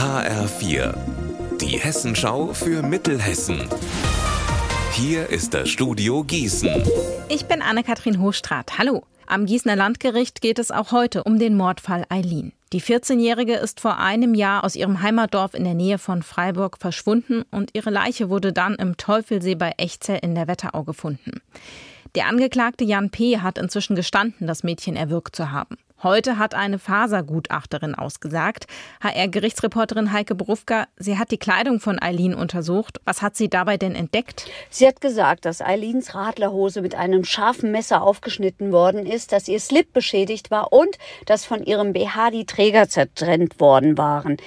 HR4, die Hessenschau für Mittelhessen. Hier ist das Studio Gießen. Ich bin Anne-Kathrin Hochstrat. Hallo. Am Gießener Landgericht geht es auch heute um den Mordfall Eileen. Die 14-Jährige ist vor einem Jahr aus ihrem Heimatdorf in der Nähe von Freiburg verschwunden und ihre Leiche wurde dann im Teufelsee bei Echzell in der Wetterau gefunden. Der Angeklagte Jan P. hat inzwischen gestanden, das Mädchen erwürgt zu haben. Heute hat eine Fasergutachterin ausgesagt. HR-Gerichtsreporterin Heike Berufka, sie hat die Kleidung von Eileen untersucht. Was hat sie dabei denn entdeckt? Sie hat gesagt, dass Eileens Radlerhose mit einem scharfen Messer aufgeschnitten worden ist, dass ihr Slip beschädigt war und dass von ihrem BH die Träger zertrennt worden waren.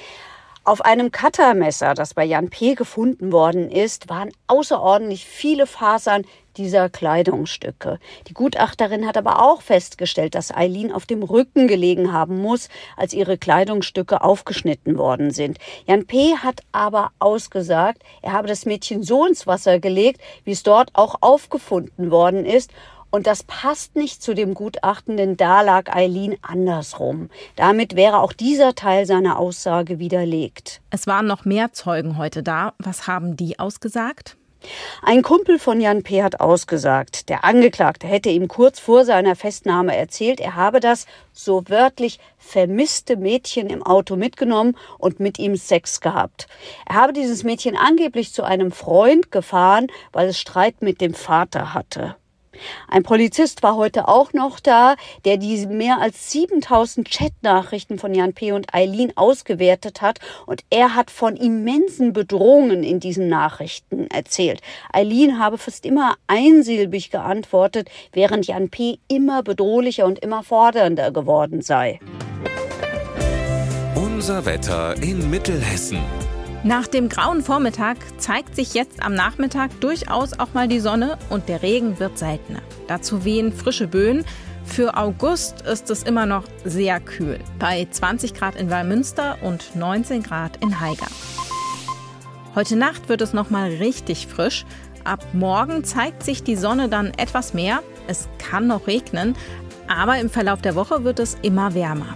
Auf einem Cuttermesser, das bei Jan P. gefunden worden ist, waren außerordentlich viele Fasern dieser Kleidungsstücke. Die Gutachterin hat aber auch festgestellt, dass Eileen auf dem Rücken gelegen haben muss, als ihre Kleidungsstücke aufgeschnitten worden sind. Jan P. hat aber ausgesagt, er habe das Mädchen so ins Wasser gelegt, wie es dort auch aufgefunden worden ist und das passt nicht zu dem Gutachten, denn da lag Eileen andersrum. Damit wäre auch dieser Teil seiner Aussage widerlegt. Es waren noch mehr Zeugen heute da. Was haben die ausgesagt? Ein Kumpel von Jan P. hat ausgesagt, der Angeklagte hätte ihm kurz vor seiner Festnahme erzählt, er habe das so wörtlich vermisste Mädchen im Auto mitgenommen und mit ihm Sex gehabt. Er habe dieses Mädchen angeblich zu einem Freund gefahren, weil es Streit mit dem Vater hatte. Ein Polizist war heute auch noch da, der die mehr als 7000 Chatnachrichten von Jan P. und Eileen ausgewertet hat und er hat von immensen Bedrohungen in diesen Nachrichten erzählt. Eileen habe fast immer einsilbig geantwortet, während Jan P. immer bedrohlicher und immer fordernder geworden sei. Unser Wetter in Mittelhessen. Nach dem grauen Vormittag zeigt sich jetzt am Nachmittag durchaus auch mal die Sonne und der Regen wird seltener. Dazu wehen frische Böen. Für August ist es immer noch sehr kühl, bei 20 Grad in Wallmünster und 19 Grad in Haiger. Heute Nacht wird es noch mal richtig frisch. Ab morgen zeigt sich die Sonne dann etwas mehr. Es kann noch regnen, aber im Verlauf der Woche wird es immer wärmer.